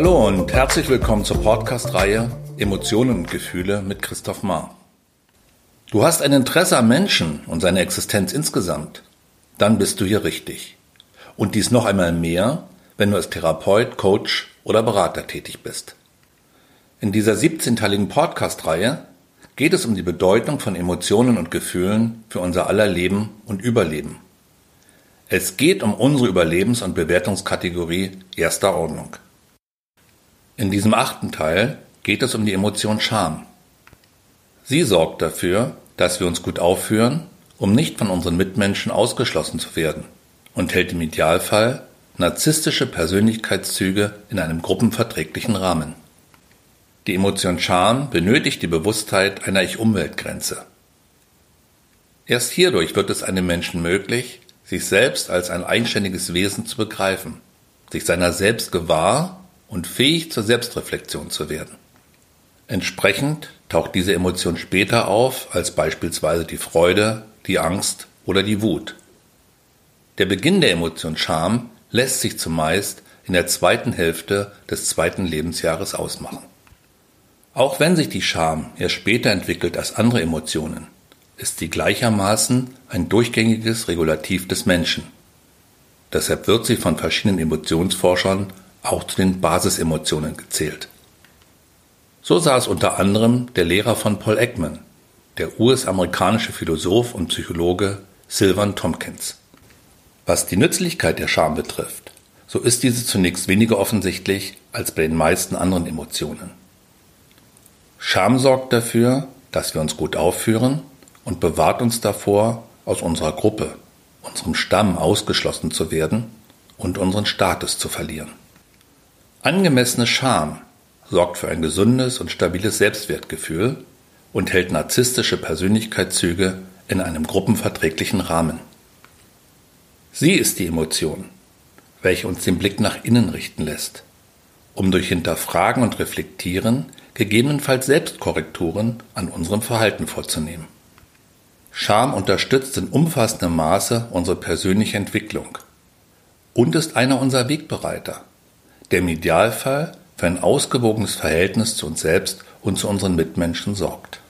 Hallo und herzlich willkommen zur Podcast-Reihe Emotionen und Gefühle mit Christoph Maar. Du hast ein Interesse am Menschen und seiner Existenz insgesamt, dann bist du hier richtig. Und dies noch einmal mehr, wenn du als Therapeut, Coach oder Berater tätig bist. In dieser 17-teiligen Podcast-Reihe geht es um die Bedeutung von Emotionen und Gefühlen für unser aller Leben und Überleben. Es geht um unsere Überlebens- und Bewertungskategorie erster Ordnung. In diesem achten Teil geht es um die Emotion Scham. Sie sorgt dafür, dass wir uns gut aufführen, um nicht von unseren Mitmenschen ausgeschlossen zu werden und hält im Idealfall narzisstische Persönlichkeitszüge in einem gruppenverträglichen Rahmen. Die Emotion Scham benötigt die Bewusstheit einer Ich-Umweltgrenze. Erst hierdurch wird es einem Menschen möglich, sich selbst als ein eigenständiges Wesen zu begreifen, sich seiner selbst gewahr und fähig zur Selbstreflexion zu werden. Entsprechend taucht diese Emotion später auf als beispielsweise die Freude, die Angst oder die Wut. Der Beginn der Emotion Scham lässt sich zumeist in der zweiten Hälfte des zweiten Lebensjahres ausmachen. Auch wenn sich die Scham erst später entwickelt als andere Emotionen, ist sie gleichermaßen ein durchgängiges Regulativ des Menschen. Deshalb wird sie von verschiedenen Emotionsforschern auch zu den Basisemotionen gezählt. So es unter anderem der Lehrer von Paul Ekman, der US-amerikanische Philosoph und Psychologe Sylvan Tompkins. Was die Nützlichkeit der Scham betrifft, so ist diese zunächst weniger offensichtlich als bei den meisten anderen Emotionen. Scham sorgt dafür, dass wir uns gut aufführen und bewahrt uns davor, aus unserer Gruppe, unserem Stamm ausgeschlossen zu werden und unseren Status zu verlieren. Angemessene Scham sorgt für ein gesundes und stabiles Selbstwertgefühl und hält narzisstische Persönlichkeitszüge in einem gruppenverträglichen Rahmen. Sie ist die Emotion, welche uns den Blick nach innen richten lässt, um durch Hinterfragen und Reflektieren gegebenenfalls Selbstkorrekturen an unserem Verhalten vorzunehmen. Scham unterstützt in umfassendem Maße unsere persönliche Entwicklung und ist einer unserer Wegbereiter der im Idealfall für ein ausgewogenes Verhältnis zu uns selbst und zu unseren Mitmenschen sorgt.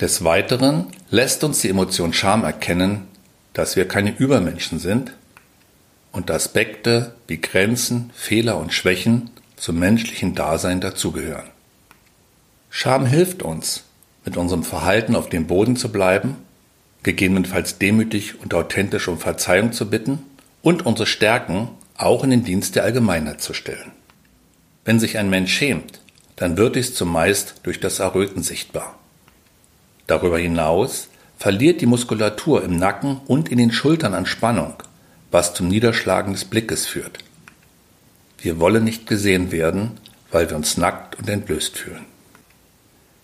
Des Weiteren lässt uns die Emotion Scham erkennen, dass wir keine Übermenschen sind und Aspekte wie Grenzen, Fehler und Schwächen zum menschlichen Dasein dazugehören. Scham hilft uns, mit unserem Verhalten auf dem Boden zu bleiben, gegebenenfalls demütig und authentisch um Verzeihung zu bitten und unsere Stärken auch in den Dienst der Allgemeinheit zu stellen. Wenn sich ein Mensch schämt, dann wird dies zumeist durch das Erröten sichtbar. Darüber hinaus verliert die Muskulatur im Nacken und in den Schultern an Spannung, was zum Niederschlagen des Blickes führt. Wir wollen nicht gesehen werden, weil wir uns nackt und entblößt fühlen.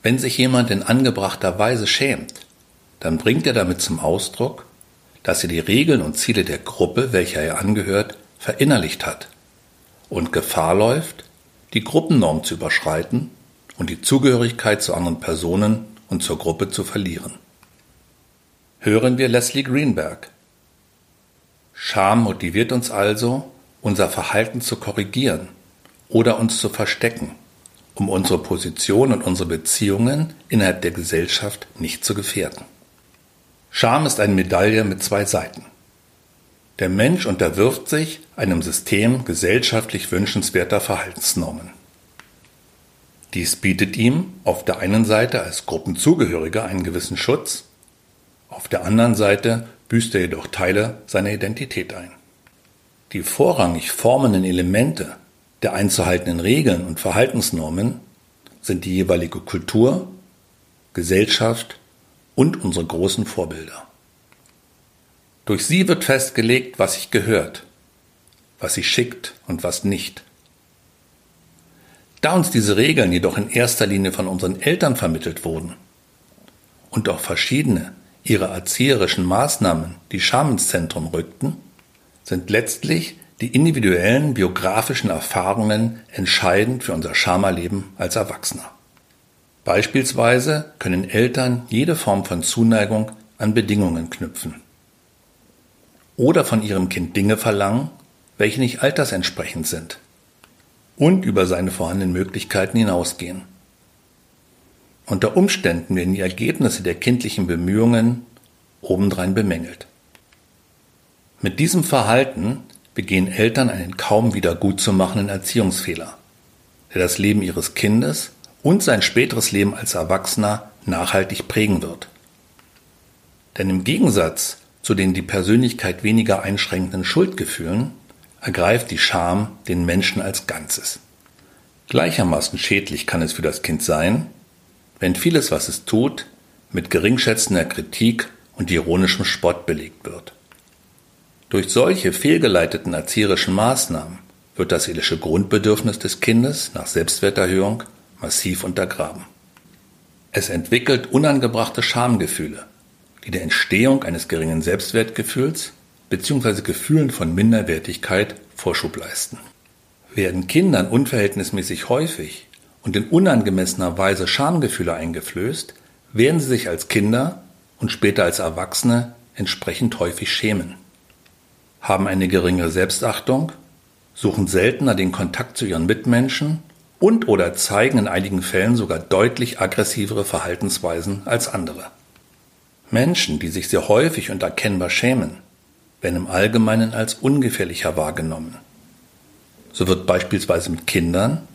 Wenn sich jemand in angebrachter Weise schämt, dann bringt er damit zum Ausdruck, dass er die Regeln und Ziele der Gruppe, welcher er angehört, verinnerlicht hat und Gefahr läuft, die Gruppennorm zu überschreiten und die Zugehörigkeit zu anderen Personen und zur Gruppe zu verlieren. Hören wir Leslie Greenberg. Scham motiviert uns also, unser Verhalten zu korrigieren oder uns zu verstecken, um unsere Position und unsere Beziehungen innerhalb der Gesellschaft nicht zu gefährden. Scham ist eine Medaille mit zwei Seiten. Der Mensch unterwirft sich einem System gesellschaftlich wünschenswerter Verhaltensnormen. Dies bietet ihm auf der einen Seite als Gruppenzugehöriger einen gewissen Schutz, auf der anderen Seite büßt er jedoch Teile seiner Identität ein. Die vorrangig formenden Elemente der einzuhaltenden Regeln und Verhaltensnormen sind die jeweilige Kultur, Gesellschaft und unsere großen Vorbilder. Durch sie wird festgelegt, was sich gehört, was sich schickt und was nicht. Da uns diese Regeln jedoch in erster Linie von unseren Eltern vermittelt wurden und auch verschiedene ihre erzieherischen Maßnahmen die Scham ins Zentrum rückten, sind letztlich die individuellen biografischen Erfahrungen entscheidend für unser Schamerleben als Erwachsener. Beispielsweise können Eltern jede Form von Zuneigung an Bedingungen knüpfen oder von ihrem Kind Dinge verlangen, welche nicht altersentsprechend sind. und über seine vorhandenen Möglichkeiten hinausgehen. Unter Umständen werden die Ergebnisse der kindlichen Bemühungen obendrein bemängelt. Mit diesem Verhalten begehen Eltern einen kaum wieder gut zu machenden Erziehungsfehler, der das Leben ihres Kindes und sein späteres Leben als Erwachsener nachhaltig prägen wird. Denn im Gegensatz zu den die Persönlichkeit weniger einschränkenden Schuldgefühlen ergreift die Scham den Menschen als Ganzes. Gleichermaßen schädlich kann es für das Kind sein, wenn vieles, was es tut, mit geringschätzender Kritik und ironischem Spott belegt wird. Durch solche fehlgeleiteten erzieherischen Maßnahmen wird das seelische Grundbedürfnis des Kindes nach Selbstwerterhöhung massiv untergraben. Es entwickelt unangebrachte Schamgefühle, die der Entstehung eines geringen Selbstwertgefühls bzw. Gefühlen von Minderwertigkeit Vorschub leisten. Werden Kindern unverhältnismäßig häufig und in unangemessener Weise Schamgefühle eingeflößt, werden sie sich als Kinder und später als Erwachsene entsprechend häufig schämen haben eine geringere Selbstachtung, suchen seltener den Kontakt zu ihren Mitmenschen und oder zeigen in einigen Fällen sogar deutlich aggressivere Verhaltensweisen als andere. Menschen, die sich sehr häufig und erkennbar schämen, werden im Allgemeinen als ungefährlicher wahrgenommen. So wird beispielsweise mit Kindern,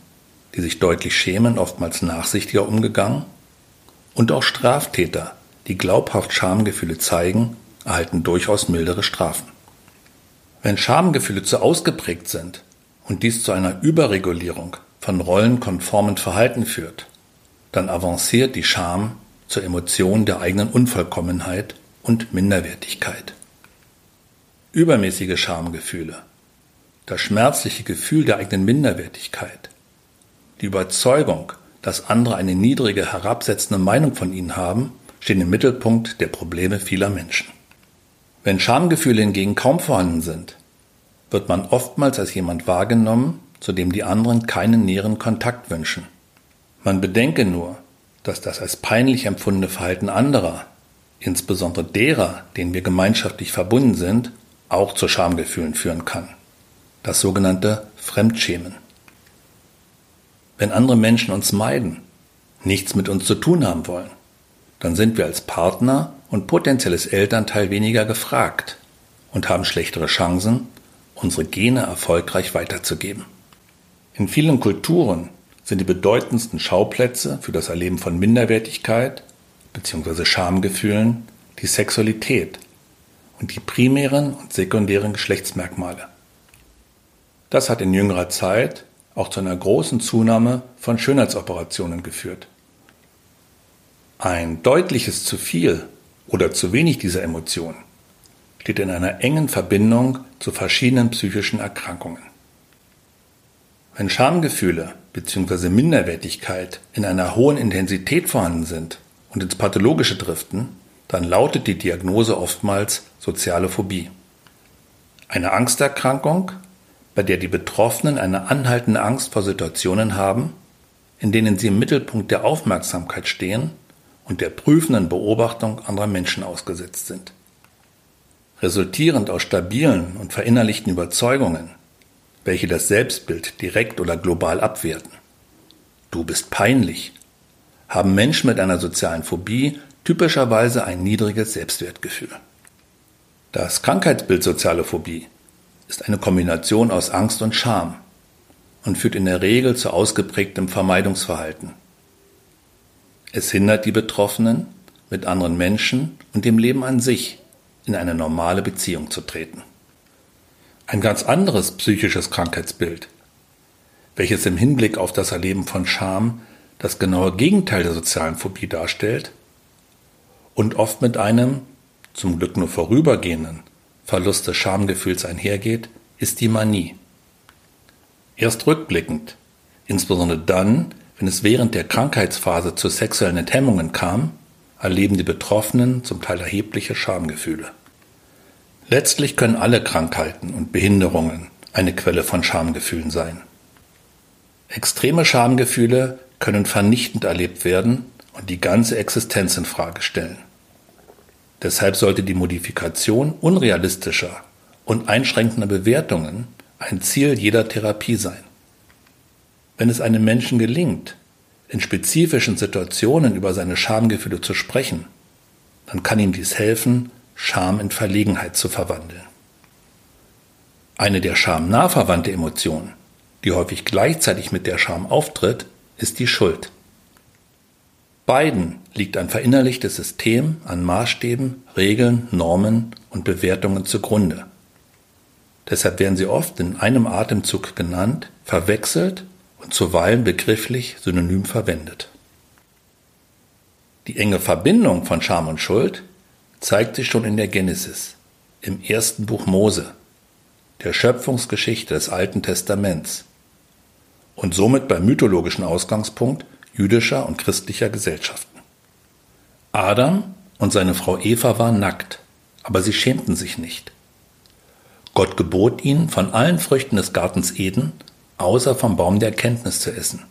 die sich deutlich schämen, oftmals nachsichtiger umgegangen und auch Straftäter, die glaubhaft Schamgefühle zeigen, erhalten durchaus mildere Strafen. Wenn Schamgefühle zu ausgeprägt sind und dies zu einer Überregulierung von rollenkonformen Verhalten führt, dann avanciert die Scham zur Emotion der eigenen Unvollkommenheit und Minderwertigkeit. Übermäßige Schamgefühle, das schmerzliche Gefühl der eigenen Minderwertigkeit, die Überzeugung, dass andere eine niedrige, herabsetzende Meinung von ihnen haben, stehen im Mittelpunkt der Probleme vieler Menschen. Wenn Schamgefühle hingegen kaum vorhanden sind, wird man oftmals als jemand wahrgenommen, zu dem die anderen keinen näheren Kontakt wünschen. Man bedenke nur, dass das als peinlich empfundene Verhalten anderer, insbesondere derer, denen wir gemeinschaftlich verbunden sind, auch zu Schamgefühlen führen kann. Das sogenannte Fremdschämen. Wenn andere Menschen uns meiden, nichts mit uns zu tun haben wollen, dann sind wir als Partner und potenzielles Elternteil weniger gefragt und haben schlechtere Chancen, unsere Gene erfolgreich weiterzugeben. In vielen Kulturen sind die bedeutendsten Schauplätze für das Erleben von Minderwertigkeit bzw. Schamgefühlen die Sexualität und die primären und sekundären Geschlechtsmerkmale. Das hat in jüngerer Zeit auch zu einer großen Zunahme von Schönheitsoperationen geführt. Ein deutliches zu viel oder zu wenig dieser Emotionen steht in einer engen Verbindung zu verschiedenen psychischen Erkrankungen. Wenn Schamgefühle bzw. Minderwertigkeit in einer hohen Intensität vorhanden sind und ins Pathologische driften, dann lautet die Diagnose oftmals soziale Phobie. Eine Angsterkrankung, bei der die Betroffenen eine anhaltende Angst vor Situationen haben, in denen sie im Mittelpunkt der Aufmerksamkeit stehen und der prüfenden Beobachtung anderer Menschen ausgesetzt sind. Resultierend aus stabilen und verinnerlichten Überzeugungen, welche das Selbstbild direkt oder global abwerten. Du bist peinlich, haben Menschen mit einer sozialen Phobie typischerweise ein niedriges Selbstwertgefühl. Das Krankheitsbild soziale Phobie ist eine Kombination aus Angst und Scham und führt in der Regel zu ausgeprägtem Vermeidungsverhalten. Es hindert die Betroffenen, mit anderen Menschen und dem Leben an sich in eine normale Beziehung zu treten. Ein ganz anderes psychisches Krankheitsbild, welches im Hinblick auf das Erleben von Scham das genaue Gegenteil der sozialen Phobie darstellt und oft mit einem, zum Glück nur vorübergehenden, Verlust des Schamgefühls einhergeht, ist die Manie. Erst rückblickend, insbesondere dann, wenn es während der Krankheitsphase zu sexuellen Enthemmungen kam, erleben die Betroffenen zum Teil erhebliche Schamgefühle. Letztlich können alle Krankheiten und Behinderungen eine Quelle von Schamgefühlen sein. Extreme Schamgefühle können vernichtend erlebt werden und die ganze Existenz in Frage stellen. Deshalb sollte die Modifikation unrealistischer und einschränkender Bewertungen ein Ziel jeder Therapie sein. Wenn es einem Menschen gelingt, in spezifischen Situationen über seine Schamgefühle zu sprechen, dann kann ihm dies helfen, Scham in Verlegenheit zu verwandeln. Eine der Scham nah verwandte Emotion, die häufig gleichzeitig mit der Scham auftritt, ist die Schuld. Beiden liegt ein verinnerlichtes System an Maßstäben, Regeln, Normen und Bewertungen zugrunde. Deshalb werden sie oft in einem Atemzug genannt, verwechselt und zuweilen begrifflich synonym verwendet. Die enge Verbindung von Scham und Schuld zeigt sich schon in der Genesis, im ersten Buch Mose, der Schöpfungsgeschichte des Alten Testaments und somit beim mythologischen Ausgangspunkt jüdischer und christlicher Gesellschaften. Adam und seine Frau Eva waren nackt, aber sie schämten sich nicht. Gott gebot ihnen, von allen Früchten des Gartens Eden außer vom Baum der Erkenntnis zu essen.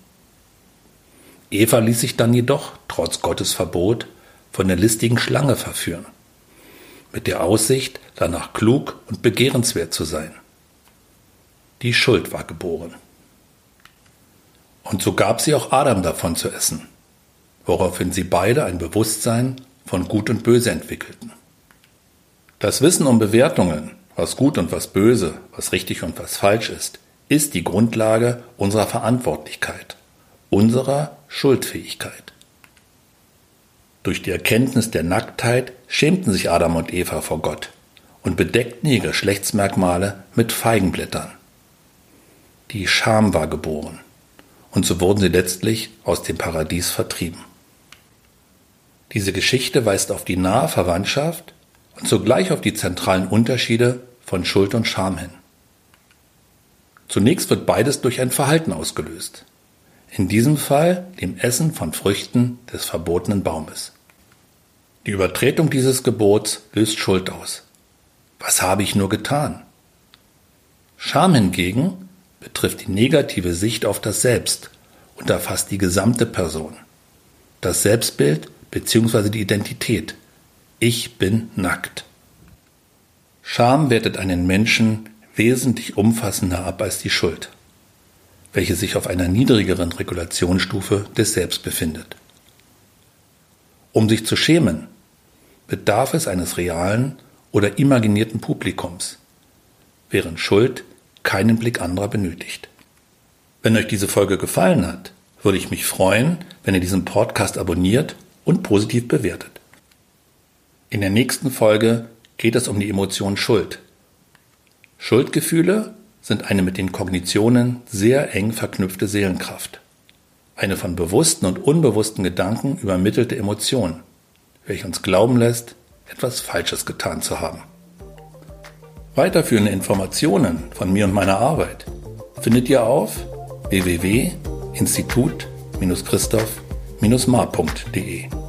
Eva ließ sich dann jedoch, trotz Gottes Verbot, von der listigen Schlange verführen, mit der Aussicht, danach klug und begehrenswert zu sein. Die Schuld war geboren. Und so gab sie auch Adam davon zu essen, woraufhin sie beide ein Bewusstsein von Gut und Böse entwickelten. Das Wissen um Bewertungen, was gut und was böse, was richtig und was falsch ist, ist die Grundlage unserer Verantwortlichkeit, unserer Schuldfähigkeit. Durch die Erkenntnis der Nacktheit schämten sich Adam und Eva vor Gott und bedeckten ihre Geschlechtsmerkmale mit Feigenblättern. Die Scham war geboren, und so wurden sie letztlich aus dem Paradies vertrieben. Diese Geschichte weist auf die nahe Verwandtschaft und zugleich auf die zentralen Unterschiede von Schuld und Scham hin. Zunächst wird beides durch ein Verhalten ausgelöst. In diesem Fall dem Essen von Früchten des verbotenen Baumes. Die Übertretung dieses Gebots löst Schuld aus. Was habe ich nur getan? Scham hingegen betrifft die negative Sicht auf das Selbst und erfasst die gesamte Person. Das Selbstbild bzw. die Identität. Ich bin nackt. Scham wertet einen Menschen wesentlich umfassender ab als die Schuld, welche sich auf einer niedrigeren Regulationsstufe des Selbst befindet. Um sich zu schämen, bedarf es eines realen oder imaginierten Publikums, während Schuld keinen Blick anderer benötigt. Wenn euch diese Folge gefallen hat, würde ich mich freuen, wenn ihr diesen Podcast abonniert und positiv bewertet. In der nächsten Folge geht es um die Emotion Schuld Schuldgefühle sind eine mit den Kognitionen sehr eng verknüpfte Seelenkraft. Eine von bewussten und unbewussten Gedanken übermittelte Emotion, welche uns glauben lässt, etwas Falsches getan zu haben. Weiterführende Informationen von mir und meiner Arbeit findet ihr auf www.institut-christoph-mar.de.